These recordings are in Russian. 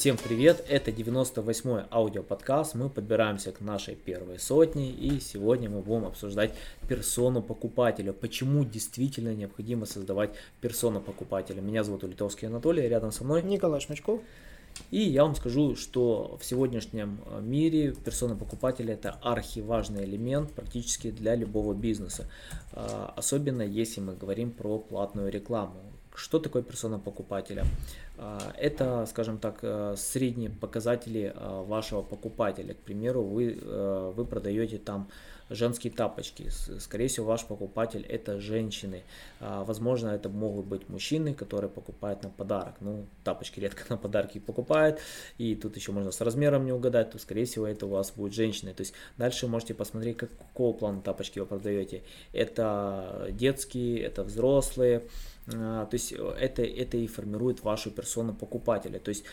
Всем привет, это 98-й аудиоподкаст, мы подбираемся к нашей первой сотне и сегодня мы будем обсуждать персону покупателя, почему действительно необходимо создавать персону покупателя. Меня зовут Улитовский Анатолий, рядом со мной Николай Шмачков. И я вам скажу, что в сегодняшнем мире персона покупателя это архиважный элемент практически для любого бизнеса. А, особенно если мы говорим про платную рекламу. Что такое персона покупателя? А, это, скажем так, э, средние показатели а, вашего покупателя. К примеру, вы, э, вы продаете там женские тапочки. Скорее всего, ваш покупатель это женщины. А, возможно, это могут быть мужчины, которые покупают на подарок. Ну, тапочки редко на подарки покупают. И тут еще можно с размером не угадать, то, скорее всего, это у вас будет женщины. То есть дальше можете посмотреть, какого плана тапочки вы продаете. Это детские, это взрослые. А, то есть э, это, это и формирует вашу персону покупателя. То есть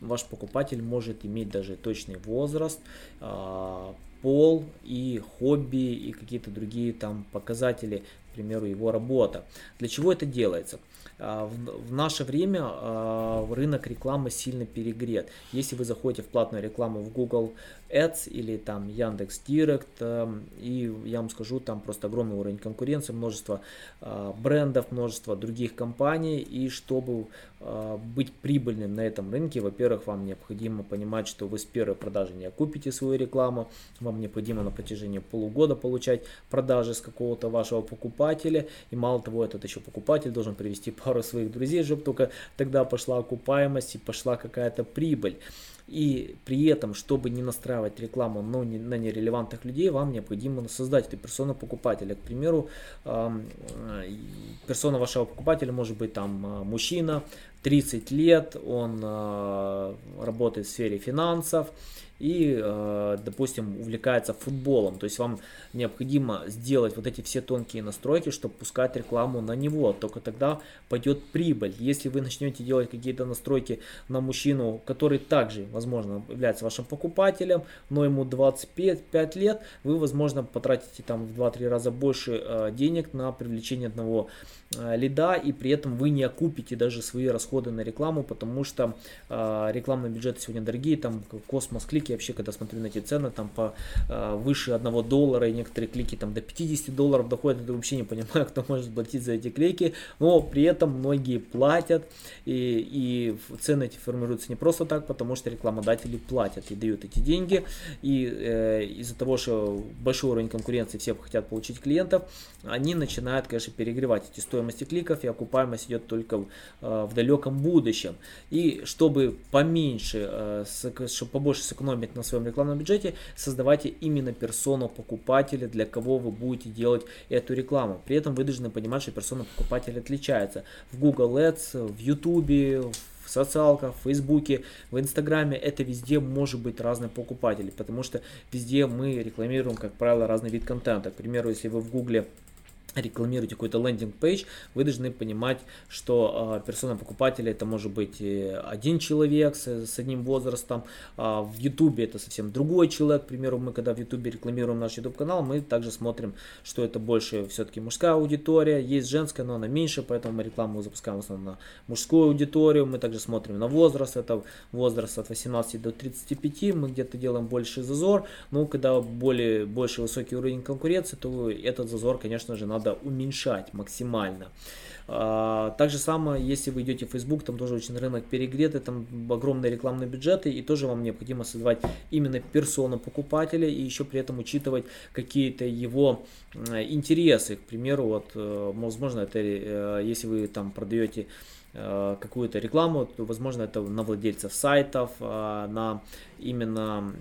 ваш покупатель может иметь даже точный возраст, а, пол и хобби и какие-то другие там показатели, примеру, его работа. Для чего это делается? А, в наше время а, рынок рекламы сильно перегрет. Если вы заходите в платную рекламу в Google Ads или там Яндекс Директ, эм, и я вам скажу, там просто огромный уровень конкуренции, множество а, брендов, множество других компаний, и чтобы быть прибыльным на этом рынке, во-первых, вам необходимо понимать, что вы с первой продажи не окупите свою рекламу, вам необходимо на протяжении полугода получать продажи с какого-то вашего покупателя, и мало того, этот еще покупатель должен привести пару своих друзей, чтобы только тогда пошла окупаемость и пошла какая-то прибыль. И при этом, чтобы не настраивать рекламу но не, на нерелевантных людей, вам необходимо создать эту персону покупателя. К примеру, персона вашего покупателя может быть там а, мужчина, 30 лет, он а, работает в сфере финансов, и, э, допустим, увлекается футболом. То есть вам необходимо сделать вот эти все тонкие настройки, чтобы пускать рекламу на него. Только тогда пойдет прибыль. Если вы начнете делать какие-то настройки на мужчину, который также, возможно, является вашим покупателем, но ему 25 лет, вы, возможно, потратите там в 2-3 раза больше э, денег на привлечение одного э, лида, и при этом вы не окупите даже свои расходы на рекламу, потому что рекламные бюджеты сегодня дорогие, там космос клик клики, вообще, когда смотрю на эти цены, там по э, выше 1 доллара, и некоторые клики там до 50 долларов доходят, я вообще не понимаю, кто может платить за эти клики, но при этом многие платят, и, и цены эти формируются не просто так, потому что рекламодатели платят и дают эти деньги, и э, из-за того, что большой уровень конкуренции, все хотят получить клиентов, они начинают, конечно, перегревать эти стоимости кликов, и окупаемость идет только э, в далеком будущем. И чтобы поменьше, э, чтобы побольше сэкономить экономить на своем рекламном бюджете, создавайте именно персону покупателя, для кого вы будете делать эту рекламу. При этом вы должны понимать, что персона покупателя отличается. В Google Ads, в YouTube, в социалках, в Фейсбуке, в Инстаграме, это везде может быть разные покупатели, потому что везде мы рекламируем, как правило, разный вид контента. К примеру, если вы в Гугле рекламируете какой-то лендинг-пейдж, вы должны понимать, что э, персона покупателя это может быть один человек с, с одним возрастом, а в Ютубе это совсем другой человек, к примеру, мы когда в Ютубе рекламируем наш YouTube канал, мы также смотрим, что это больше все-таки мужская аудитория, есть женская, но она меньше, поэтому мы рекламу запускаем в основном на мужскую аудиторию, мы также смотрим на возраст, это возраст от 18 до 35, мы где-то делаем больше зазор, но когда более, больше высокий уровень конкуренции, то этот зазор, конечно же, надо надо уменьшать максимально. А, так же самое, если вы идете в Facebook, там тоже очень рынок перегретый, там огромные рекламные бюджеты, и тоже вам необходимо создавать именно персону покупателя, и еще при этом учитывать какие-то его интересы. К примеру, вот, э, возможно, это э, если вы там продаете какую-то рекламу, то, возможно, это на владельцев сайтов, э, на именно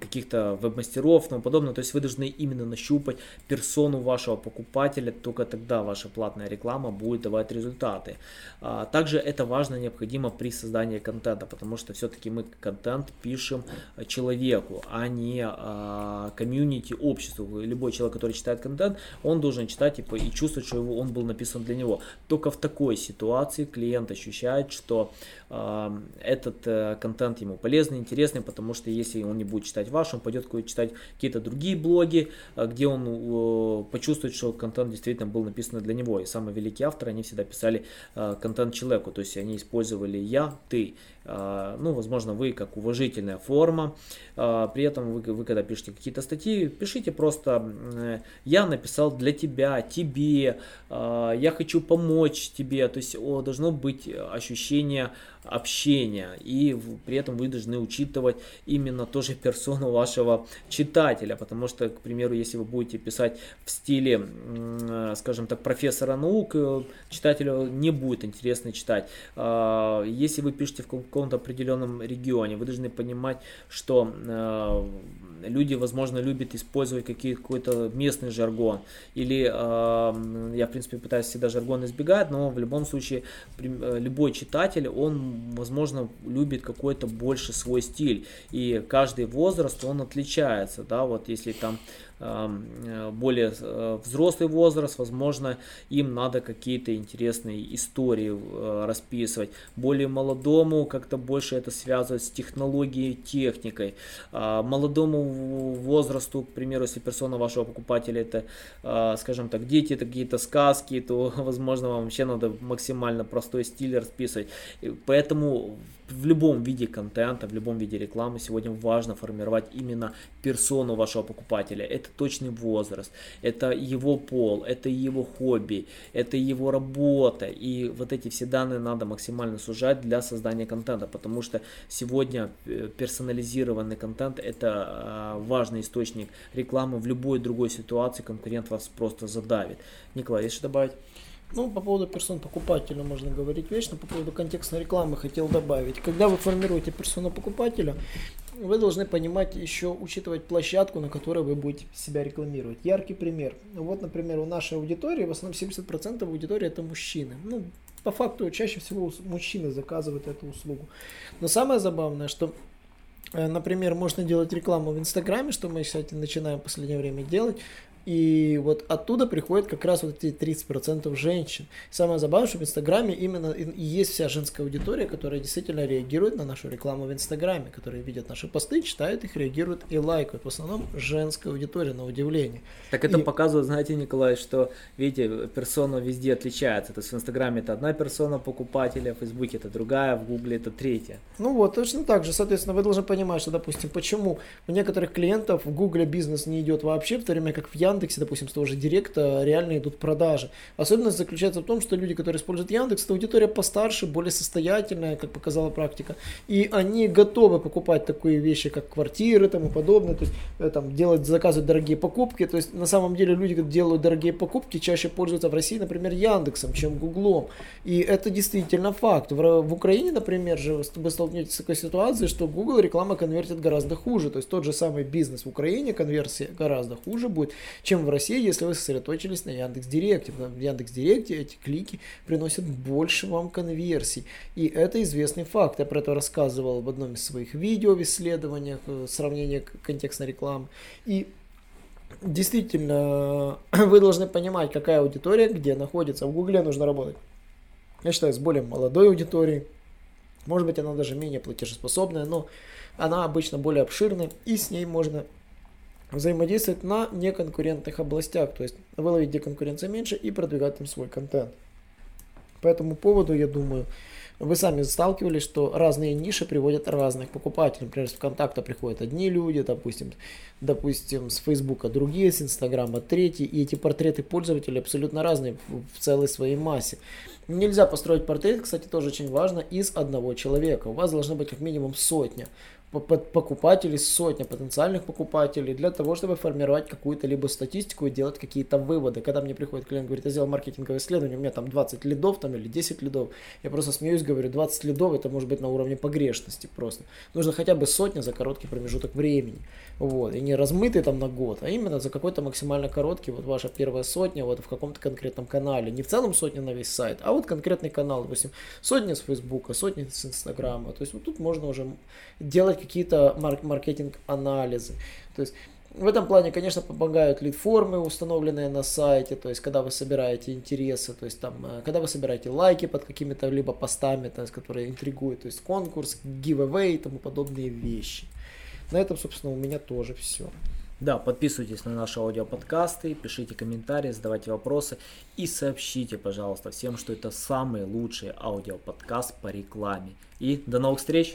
каких-то веб-мастеров и тому подобное. То есть вы должны именно нащупать персону вашего покупателя, только тогда ваша платная реклама будет давать результаты. А, также это важно, необходимо при создании контента, потому что все-таки мы контент пишем человеку, а не а, комьюнити, обществу. Любой человек, который читает контент, он должен читать типа, и чувствовать, что его, он был написан для него. Только в такой ситуации ощущает, что э, этот э, контент ему полезный, интересный, потому что если он не будет читать ваш, он пойдет читать какие-то другие блоги, э, где он э, почувствует, что контент действительно был написан для него. И самые великие авторы, они всегда писали э, контент человеку, то есть они использовали я, ты, а, ну, возможно, вы как уважительная форма. А, при этом вы, вы когда пишете какие-то статьи, пишите просто «я написал для тебя», «тебе», а, «я хочу помочь тебе». То есть должно быть ощущение общения. И при этом вы должны учитывать именно тоже персону вашего читателя. Потому что, к примеру, если вы будете писать в стиле, скажем так, профессора наук, э, читателю не будет интересно читать. Если вы пишете в каком-то определенном регионе. Вы должны понимать, что э, люди, возможно, любят использовать какой-то местный жаргон. Или э, я, в принципе, пытаюсь всегда жаргон избегать, но в любом случае э, любой читатель, он, возможно, любит какой-то больше свой стиль. И каждый возраст, он отличается. Да, вот если там Э, более э, взрослый возраст, возможно, им надо какие-то интересные истории э, расписывать. Более молодому как-то больше это связывать с технологией, техникой. А молодому возрасту, к примеру, если персона вашего покупателя это, скажем так, дети, это какие-то сказки, то, возможно, вам вообще надо максимально простой стиль расписывать. Поэтому в любом виде контента, в любом виде рекламы сегодня важно формировать именно персону вашего покупателя. Это точный возраст, это его пол, это его хобби, это его работа. И вот эти все данные надо максимально сужать для создания контента, потому что сегодня э, персонализированный контент это а, важный источник рекламы. В любой другой ситуации конкурент вас просто задавит. Николай, есть что добавить? Ну, по поводу персон покупателя можно говорить вечно, по поводу контекстной рекламы хотел добавить. Когда вы формируете персону покупателя, вы должны понимать еще, учитывать площадку, на которой вы будете себя рекламировать. Яркий пример. Вот, например, у нашей аудитории, в основном 70% аудитории это мужчины. Ну, по факту, чаще всего мужчины заказывают эту услугу. Но самое забавное, что э, Например, можно делать рекламу в Инстаграме, что мы, кстати, начинаем в последнее время делать. И вот оттуда приходят как раз вот эти 30% женщин. Самое забавное, что в Инстаграме именно и есть вся женская аудитория, которая действительно реагирует на нашу рекламу в Инстаграме, которые видят наши посты, читают их, реагируют и лайкают. В основном женская аудитория, на удивление. Так это и... показывает, знаете, Николай, что, видите, персона везде отличается. То есть в Инстаграме это одна персона покупателя, в Фейсбуке это другая, в Гугле это третья. Ну вот, точно так же. Соответственно, вы должны понимать, что, допустим, почему у некоторых клиентов в Гугле бизнес не идет вообще, в то время как в Яндексе Яндексе, допустим, с того же Директа реально идут продажи. Особенность заключается в том, что люди, которые используют Яндекс, это аудитория постарше, более состоятельная, как показала практика. И они готовы покупать такие вещи, как квартиры и тому подобное, то есть э, там, делать, заказывать дорогие покупки. То есть на самом деле люди, которые делают дорогие покупки, чаще пользуются в России, например, Яндексом, чем Гуглом. И это действительно факт. В, в Украине, например, же вы столкнетесь с такой ситуацией, что Google реклама конвертит гораздо хуже. То есть тот же самый бизнес в Украине конверсия гораздо хуже будет, чем в России, если вы сосредоточились на Яндекс Директе. В Яндекс Директе эти клики приносят больше вам конверсий. И это известный факт. Я про это рассказывал в одном из своих видео в исследованиях, э, сравнение контекстной рекламы. И действительно, вы должны понимать, какая аудитория где находится. В Гугле нужно работать. Я считаю, с более молодой аудиторией. Может быть, она даже менее платежеспособная, но она обычно более обширная, и с ней можно взаимодействовать на неконкурентных областях, то есть выловить, где конкуренция меньше и продвигать там свой контент. По этому поводу, я думаю, вы сами сталкивались, что разные ниши приводят разных покупателей. Например, с ВКонтакта приходят одни люди, допустим, допустим, с Фейсбука другие, с Инстаграма третьи, и эти портреты пользователей абсолютно разные в целой своей массе. Нельзя построить портрет, кстати, тоже очень важно, из одного человека. У вас должно быть как минимум сотня покупателей, сотня потенциальных покупателей для того, чтобы формировать какую-то либо статистику и делать какие-то выводы. Когда мне приходит клиент, говорит, я сделал маркетинговое исследование, у меня там 20 лидов там или 10 лидов, я просто смеюсь, говорю, 20 лидов это может быть на уровне погрешности просто. Нужно хотя бы сотня за короткий промежуток времени. Вот, и не размытый там на год, а именно за какой-то максимально короткий, вот ваша первая сотня вот в каком-то конкретном канале. Не в целом сотня на весь сайт, а вот конкретный канал, допустим, сотня с Фейсбука, сотня с Инстаграма. То есть вот тут можно уже делать какие-то марк- маркетинг-анализы. То есть в этом плане, конечно, помогают лид-формы, установленные на сайте, то есть когда вы собираете интересы, то есть там, э, когда вы собираете лайки под какими-то либо постами, то есть, которые интригуют, то есть конкурс, giveaway и тому подобные вещи. На этом, собственно, у меня тоже все. Да, подписывайтесь на наши аудиоподкасты, пишите комментарии, задавайте вопросы и сообщите, пожалуйста, всем, что это самый лучший аудиоподкаст по рекламе. И до новых встреч!